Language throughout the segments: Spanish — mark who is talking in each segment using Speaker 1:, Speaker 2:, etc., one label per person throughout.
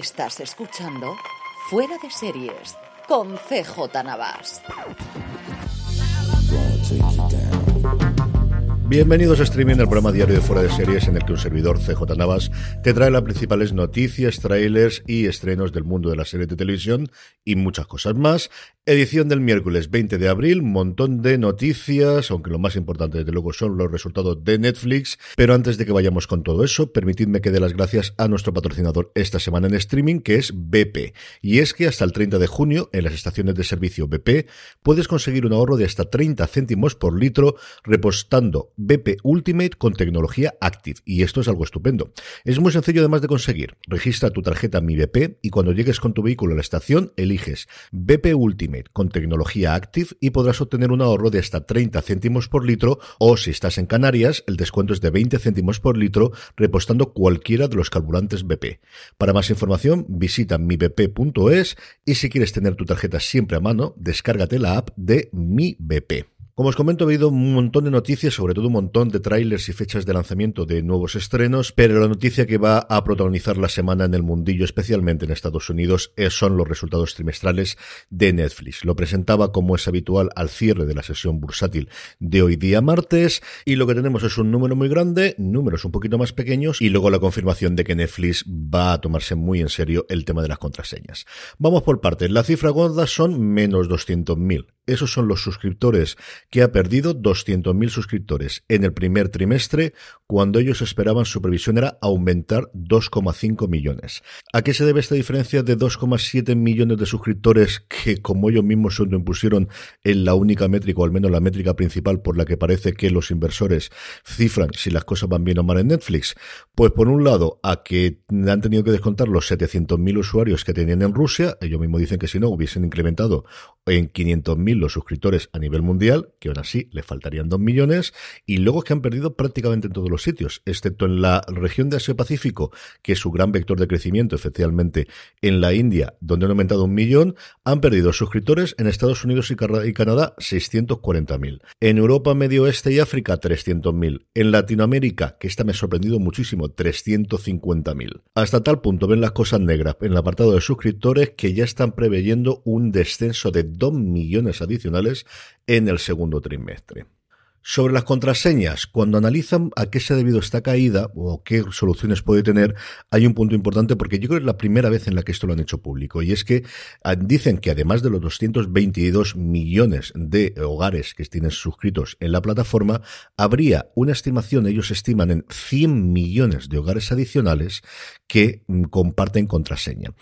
Speaker 1: Estás escuchando Fuera de Series con CJ Navas.
Speaker 2: Bienvenidos a Streaming, el programa diario de Fuera de Series en el que un servidor CJ Navas te trae las principales noticias, trailers y estrenos del mundo de la serie de televisión y muchas cosas más. Edición del miércoles 20 de abril, montón de noticias, aunque lo más importante desde luego son los resultados de Netflix. Pero antes de que vayamos con todo eso, permitidme que dé las gracias a nuestro patrocinador esta semana en streaming, que es BP. Y es que hasta el 30 de junio, en las estaciones de servicio BP, puedes conseguir un ahorro de hasta 30 céntimos por litro repostando BP Ultimate con tecnología Active. Y esto es algo estupendo. Es muy sencillo además de conseguir. Registra tu tarjeta Mi BP y cuando llegues con tu vehículo a la estación, eliges BP Ultimate con tecnología Active y podrás obtener un ahorro de hasta 30 céntimos por litro o si estás en Canarias, el descuento es de 20 céntimos por litro repostando cualquiera de los carburantes BP. Para más información, visita mibp.es y si quieres tener tu tarjeta siempre a mano, descárgate la app de Mi BP. Como os comento, he habido un montón de noticias, sobre todo un montón de trailers y fechas de lanzamiento de nuevos estrenos, pero la noticia que va a protagonizar la semana en el mundillo, especialmente en Estados Unidos, son los resultados trimestrales de Netflix. Lo presentaba como es habitual al cierre de la sesión bursátil de hoy día martes, y lo que tenemos es un número muy grande, números un poquito más pequeños, y luego la confirmación de que Netflix va a tomarse muy en serio el tema de las contraseñas. Vamos por partes. La cifra gorda son menos 200.000. Esos son los suscriptores que ha perdido 200.000 suscriptores en el primer trimestre, cuando ellos esperaban su previsión era aumentar 2,5 millones. ¿A qué se debe esta diferencia de 2,7 millones de suscriptores que, como ellos mismos se impusieron en la única métrica, o al menos la métrica principal por la que parece que los inversores cifran si las cosas van bien o mal en Netflix? Pues por un lado, a que han tenido que descontar los 700.000 usuarios que tenían en Rusia, ellos mismos dicen que si no hubiesen incrementado en 500.000 los suscriptores a nivel mundial, que aún así le faltarían 2 millones, y luego que han perdido prácticamente en todos los sitios, excepto en la región de Asia-Pacífico, que es su gran vector de crecimiento, especialmente en la India, donde han aumentado un millón, han perdido suscriptores en Estados Unidos y, Canadá 640.000. En Europa, Medio Oeste y África 300.000. En Latinoamérica, que esta me ha sorprendido muchísimo, 350.000. Hasta tal punto ven las cosas negras en el apartado de suscriptores que ya están preveyendo un descenso de 2 millones adicionales en el segundo trimestre. Sobre las contraseñas, cuando analizan a qué se ha debido esta caída o qué soluciones puede tener, hay un punto importante porque yo creo que es la primera vez en la que esto lo han hecho público y es que ah, dicen que además de los 222 millones de hogares que tienen suscritos en la plataforma, habría una estimación, ellos estiman en 100 millones de hogares adicionales que mm, comparten contraseña.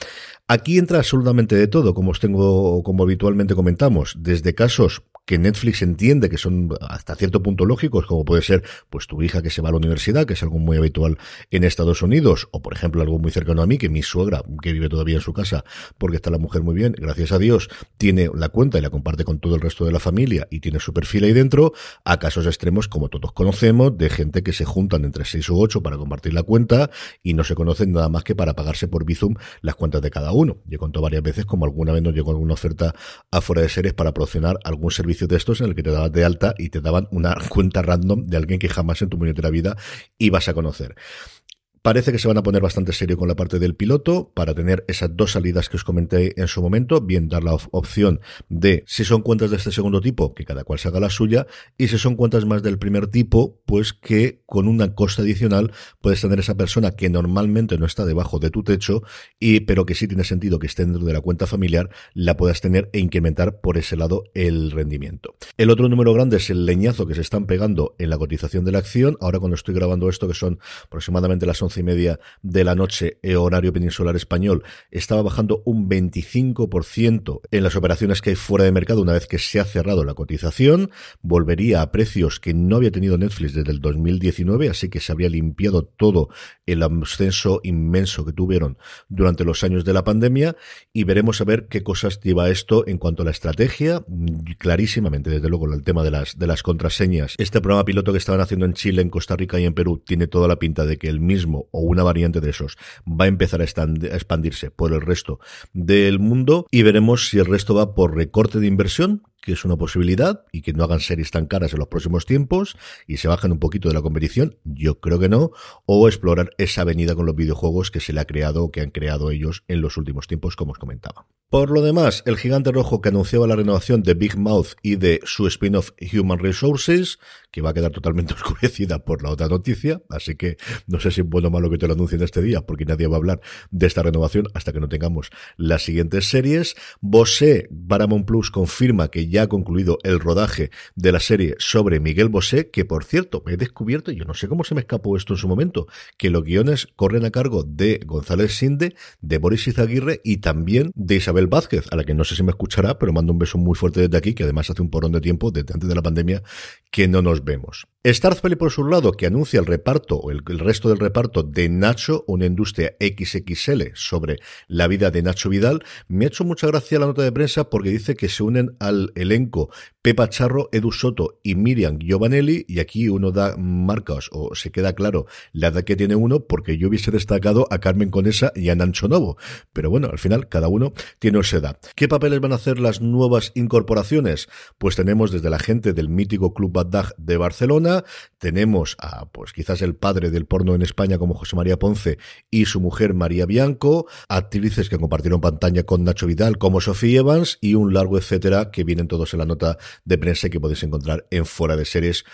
Speaker 2: Aquí entra absolutamente de todo, como os tengo, como habitualmente comentamos, desde casos que Netflix entiende que son hasta cierto punto lógicos, como puede ser pues tu hija que se va a la universidad, que es algo muy habitual en Estados Unidos, o por ejemplo algo muy cercano a mí, que mi suegra, que vive todavía en su casa, porque está la mujer muy bien, gracias a Dios, tiene la cuenta y la comparte con todo el resto de la familia y tiene su perfil ahí dentro, a casos extremos como todos conocemos, de gente que se juntan entre seis u ocho para compartir la cuenta y no se conocen nada más que para pagarse por Bizum las cuentas de cada uno. Yo he contado varias veces como alguna vez nos llegó alguna oferta afuera de series para promocionar algún servicio de estos en el que te dabas de alta y te daban una cuenta random de alguien que jamás en tu la vida ibas a conocer. Parece que se van a poner bastante serio con la parte del piloto para tener esas dos salidas que os comenté en su momento, bien dar la opción de si son cuentas de este segundo tipo, que cada cual se haga la suya, y si son cuentas más del primer tipo, pues que con una costa adicional puedes tener esa persona que normalmente no está debajo de tu techo, y pero que sí tiene sentido que esté dentro de la cuenta familiar, la puedas tener e incrementar por ese lado el rendimiento. El otro número grande es el leñazo que se están pegando en la cotización de la acción. Ahora cuando estoy grabando esto, que son aproximadamente las once y media de la noche, eh, horario peninsular español, estaba bajando un 25% en las operaciones que hay fuera de mercado. Una vez que se ha cerrado la cotización, volvería a precios que no había tenido Netflix desde el 2019, así que se habría limpiado todo el ascenso inmenso que tuvieron durante los años de la pandemia y veremos a ver qué cosas lleva esto en cuanto a la estrategia, clarísimamente, desde luego el tema de las, de las contraseñas. Este programa piloto que estaban haciendo en Chile, en Costa Rica y en Perú tiene toda la pinta de que el mismo o una variante de esos va a empezar a, expandirse por el resto del mundo y veremos si el resto va por recorte de inversión, que es una posibilidad y que no hagan series tan caras en los próximos tiempos y se bajen un poquito de la competición, yo creo que no, o explorar esa avenida con los videojuegos que se le ha creado o que han creado ellos en los últimos tiempos, como os comentaba. Por lo demás, el gigante rojo que anunciaba la renovación de Big Mouth y de su spin-off Human Resources, que va a quedar totalmente oscurecida por la otra noticia, así que no sé si es bueno o malo que te lo anuncien este día, porque nadie va a hablar de esta renovación hasta que no tengamos las siguientes series. Bosé, Paramount Plus confirma que ya ha concluido el rodaje de la serie sobre Miguel Bosé, que por cierto, he descubierto, yo no sé cómo se me escapó esto en su momento, que los guiones corren a cargo de González Sinde, de Boris Izaguirre y también de Isabel Vázquez, a la que no sé si me escuchará, pero mando un beso muy fuerte desde aquí, que además hace un porón de tiempo, desde antes de la pandemia, que no nos vemos. Starzfeld, por su lado, que anuncia el reparto, o el, resto del reparto de Nacho, una industria XXL sobre la vida de Nacho Vidal, me ha hecho mucha gracia la nota de prensa porque dice que se unen al elenco Pepa Charro, Edu Soto y Miriam Giovanelli, y aquí uno da marcas, o se queda claro la edad que tiene uno, porque yo hubiese destacado a Carmen Conesa y a Nancho Novo. Pero bueno, al final, cada uno tiene esa edad. ¿Qué papeles van a hacer las nuevas incorporaciones? Pues tenemos desde la gente del mítico Club Badag de Barcelona, tenemos a, pues quizás el padre del porno en España como José María Ponce y su mujer María Bianco, actrices que compartieron pantalla con Nacho Vidal como Sofía Evans y un largo etcétera que vienen todos en la nota de prensa que podéis encontrar en fuera de series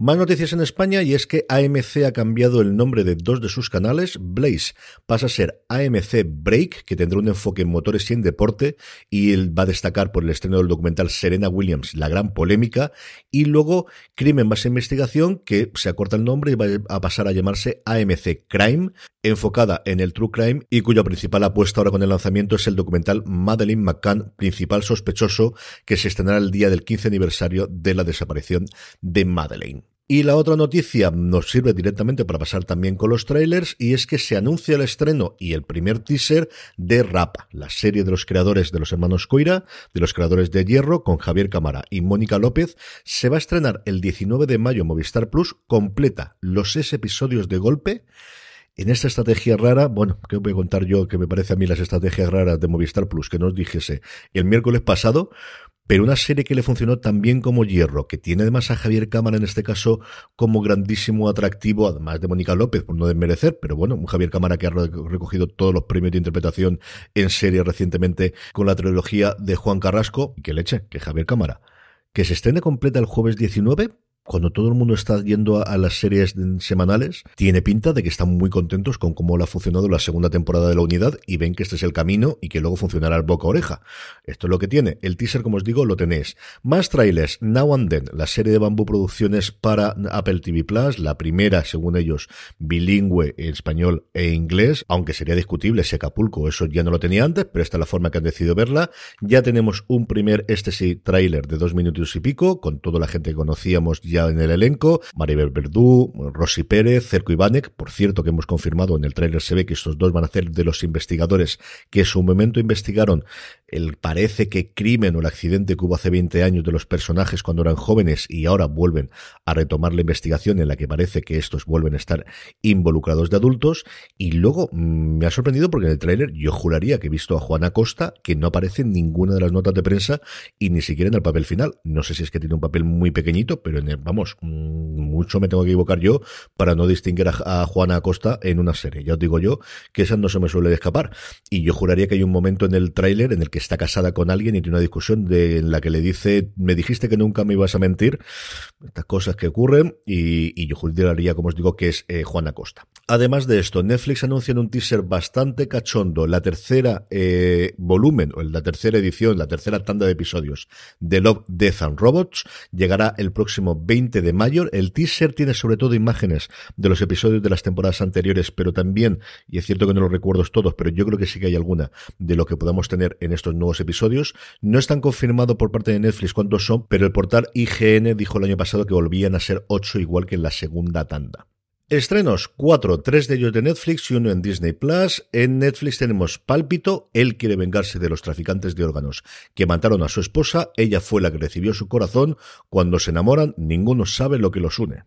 Speaker 2: más noticias en España y es que AMC ha cambiado el nombre de dos de sus canales. Blaze pasa a ser AMC Break, que tendrá un enfoque en motores y en deporte, y él va a destacar por el estreno del documental Serena Williams, la gran polémica, y luego Crimen más investigación, que se acorta el nombre y va a pasar a llamarse AMC Crime, enfocada en el true crime y cuya principal apuesta ahora con el lanzamiento es el documental Madeleine McCann, principal sospechoso, que se estrenará el día del 15 aniversario de la desaparición de Madeleine. Y la otra noticia nos sirve directamente para pasar también con los trailers y es que se anuncia el estreno y el primer teaser de Rap, la serie de los creadores de los hermanos Coira, de los creadores de Hierro, con Javier Cámara y Mónica López. Se va a estrenar el 19 de mayo Movistar Plus, completa los seis episodios de golpe. En esta estrategia rara, bueno, ¿qué voy a contar yo que me parece a mí las estrategias raras de Movistar Plus que nos dijese el miércoles pasado? Pero una serie que le funcionó tan bien como Hierro, que tiene además a Javier Cámara en este caso como grandísimo atractivo, además de Mónica López, por no desmerecer, pero bueno, un Javier Cámara que ha recogido todos los premios de interpretación en serie recientemente con la trilogía de Juan Carrasco, y que leche, que Javier Cámara, que se estrene completa el jueves 19, cuando todo el mundo está yendo a, las series semanales, tiene pinta de que están muy contentos con cómo le ha funcionado la segunda temporada de la unidad y ven que este es el camino y que luego funcionará el boca oreja. Esto es lo que tiene. El teaser, como os digo, lo tenéis. Más trailers. Now and Then, la serie de Bambú Producciones para Apple TV Plus, la primera, según ellos, bilingüe en español e inglés, aunque sería discutible si Acapulco eso ya no lo tenía antes, pero esta es la forma que han decidido verla. Ya tenemos un primer, este sí, trailer de dos minutos y pico, con toda la gente que conocíamos ya en el elenco, Maribel Verdú, Rosy Pérez, Cerco Ivanek, por cierto que hemos confirmado en el tráiler se ve que estos dos van a ser de los investigadores que en su momento investigaron el parece que crimen o el accidente que hubo hace 20 años de los personajes cuando eran jóvenes y ahora vuelven a retomar la investigación en la que parece que estos vuelven a estar involucrados de adultos y luego mm, me ha sorprendido porque en el tráiler yo juraría que he visto a Juana Costa que no aparece en ninguna de las notas de prensa y ni siquiera en el papel final. No sé si es que tiene un papel muy pequeñito, pero en el, vamos, mm, mucho me tengo que equivocar yo para no distinguir a, Juana Acosta en una serie. Ya os digo yo que esa no se me suele escapar. Y yo juraría que hay un momento en el tráiler en el que está casada con alguien y tiene una discusión en la que le dice, me dijiste que nunca me ibas a mentir, estas cosas que ocurren, y, y yo juzgaría, como os digo, que es eh, Juana Costa. Además de esto, Netflix anuncia en un teaser bastante cachondo la tercera eh, volumen, o la tercera edición, la tercera tanda de episodios de Love, Death and Robots. Llegará el próximo 20 de mayo. El teaser tiene sobre todo imágenes de los episodios de las temporadas anteriores, pero también, y es cierto que no los recuerdo todos, pero yo creo que sí que hay alguna de lo que podamos tener en estos nuevos episodios. No están confirmados por parte de Netflix cuántos son, pero el portal IGN dijo el año pasado que volvían a ser ocho igual que en la segunda tanda. Estrenos, cuatro, tres de ellos de Netflix y uno en Disney Plus. En Netflix tenemos Pálpito, él quiere vengarse de los traficantes de órganos que mataron a su esposa, ella fue la que recibió su corazón, cuando se enamoran ninguno sabe lo que los une.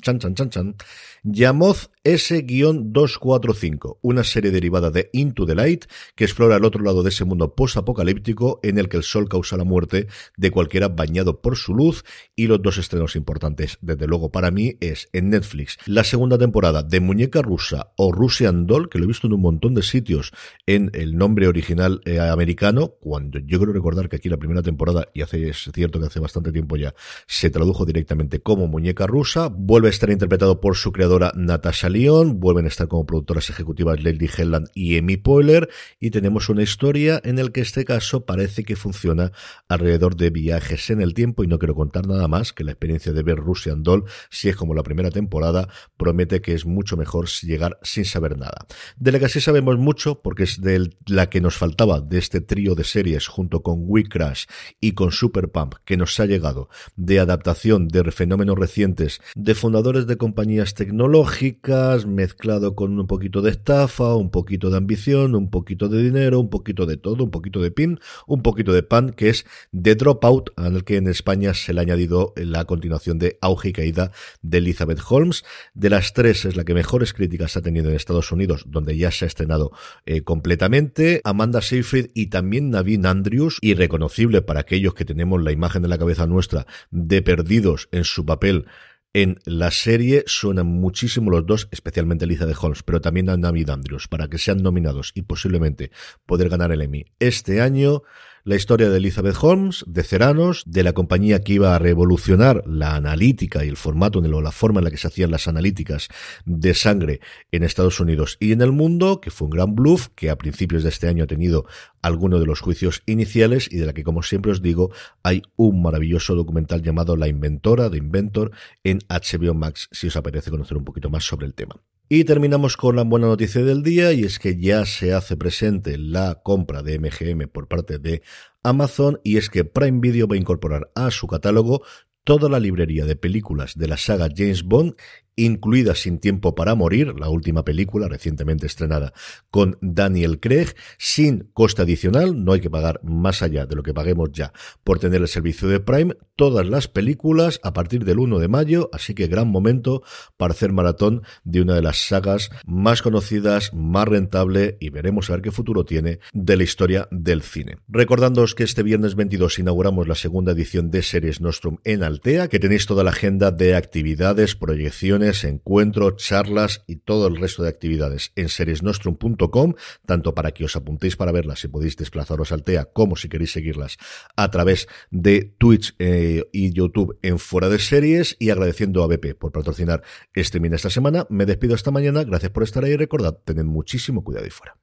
Speaker 2: Chan, chan, chan, chan. Yamoz S-245, una serie derivada de Into the Light que explora el otro lado de ese mundo post-apocalíptico en el que el sol causa la muerte de cualquiera bañado por su luz y los dos estrenos importantes, desde luego para mí, es en Netflix la segunda temporada de Muñeca Rusa o Russian Doll, que lo he visto en un montón de sitios en el nombre original eh, americano, cuando yo creo recordar que aquí la primera temporada, y hace, es cierto que hace bastante tiempo ya, se tradujo directamente como Muñeca Rusa, vuelve estar interpretado por su creadora Natasha Lyon, vuelven a estar como productoras ejecutivas Lady Helland y Amy Poehler, y tenemos una historia en la que este caso parece que funciona alrededor de viajes en el tiempo, y no quiero contar nada más que la experiencia de ver Russian Doll, si es como la primera temporada, promete que es mucho mejor llegar sin saber nada. De la que sí sabemos mucho, porque es de la que nos faltaba de este trío de series junto con We Crash y con Super Pump, que nos ha llegado de adaptación de fenómenos recientes de de compañías tecnológicas, mezclado con un poquito de estafa, un poquito de ambición, un poquito de dinero, un poquito de todo, un poquito de pin, un poquito de pan, que es The Dropout, al que en España se le ha añadido la continuación de Auge y Caída de Elizabeth Holmes. De las tres es la que mejores críticas ha tenido en Estados Unidos, donde ya se ha estrenado eh, completamente. Amanda Seyfried y también Navin Andrews, irreconocible para aquellos que tenemos la imagen de la cabeza nuestra de perdidos en su papel en la serie suenan muchísimo los dos, especialmente de Holmes, pero también a Navid Andrews, para que sean nominados y posiblemente poder ganar el Emmy este año la historia de Elizabeth Holmes, de Ceranos, de la compañía que iba a revolucionar la analítica y el formato, la forma en la que se hacían las analíticas de sangre en Estados Unidos y en el mundo, que fue un gran bluff, que a principios de este año ha tenido alguno de los juicios iniciales y de la que, como siempre os digo, hay un maravilloso documental llamado La Inventora de Inventor en HBO Max, si os apetece conocer un poquito más sobre el tema. Y terminamos con la buena noticia del día y es que ya se hace presente la compra de MGM por parte de Amazon y es que Prime Video va a incorporar a su catálogo toda la librería de películas de la saga James Bond incluida Sin Tiempo para Morir, la última película recientemente estrenada con Daniel Craig, sin coste adicional, no hay que pagar más allá de lo que paguemos ya por tener el servicio de Prime, todas las películas a partir del 1 de mayo, así que gran momento para hacer maratón de una de las sagas más conocidas, más rentable y veremos a ver qué futuro tiene de la historia del cine. Recordándoos que este viernes 22 inauguramos la segunda edición de Series Nostrum en Altea, que tenéis toda la agenda de actividades, proyecciones, encuentros, charlas y todo el resto de actividades en seriesnostrum.com, tanto para que os apuntéis para verlas si podéis desplazaros al TEA, como si queréis seguirlas a través de Twitch eh, y YouTube en Fuera de Series, y agradeciendo a BP por patrocinar este min esta semana. Me despido esta mañana, gracias por estar ahí recordad, tened muchísimo cuidado y fuera.